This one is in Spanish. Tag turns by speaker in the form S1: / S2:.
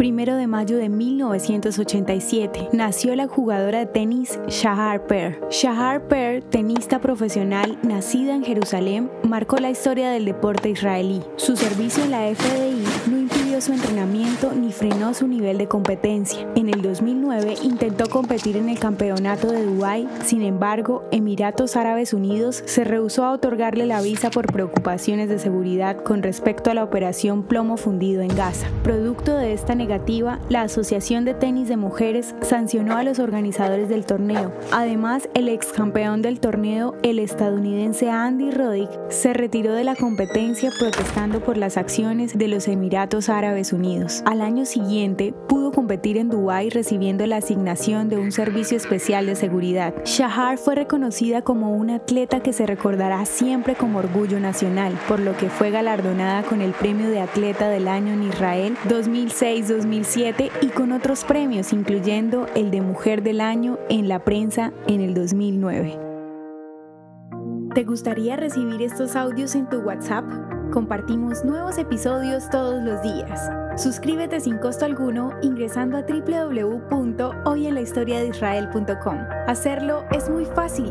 S1: Primero de mayo de 1987, nació la jugadora de tenis Shahar Per. Shahar Per, tenista profesional nacida en Jerusalén, marcó la historia del deporte israelí. Su servicio en la FDI no impidió su entrenamiento ni frenó su nivel de competencia. En el 2009 intentó competir en el campeonato de Dubái, sin embargo, Emiratos Árabes Unidos se rehusó a otorgarle la visa por preocupaciones de seguridad con respecto a la operación plomo fundido en Gaza. Producto de esta la Asociación de Tenis de Mujeres sancionó a los organizadores del torneo. Además, el ex campeón del torneo, el estadounidense Andy Roddick, se retiró de la competencia protestando por las acciones de los Emiratos Árabes Unidos. Al año siguiente, pudo competir en Dubái recibiendo la asignación de un servicio especial de seguridad. Shahar fue reconocida como una atleta que se recordará siempre como orgullo nacional, por lo que fue galardonada con el premio de atleta del año en Israel 2006 2007 y con otros premios, incluyendo el de Mujer del Año en la prensa en el 2009. ¿Te gustaría recibir estos audios en tu WhatsApp? Compartimos nuevos episodios todos los días. Suscríbete sin costo alguno ingresando a www.hoyenlahistoriadeisrael.com. Hacerlo es muy fácil.